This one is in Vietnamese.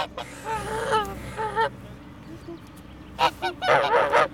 Ha ha ha!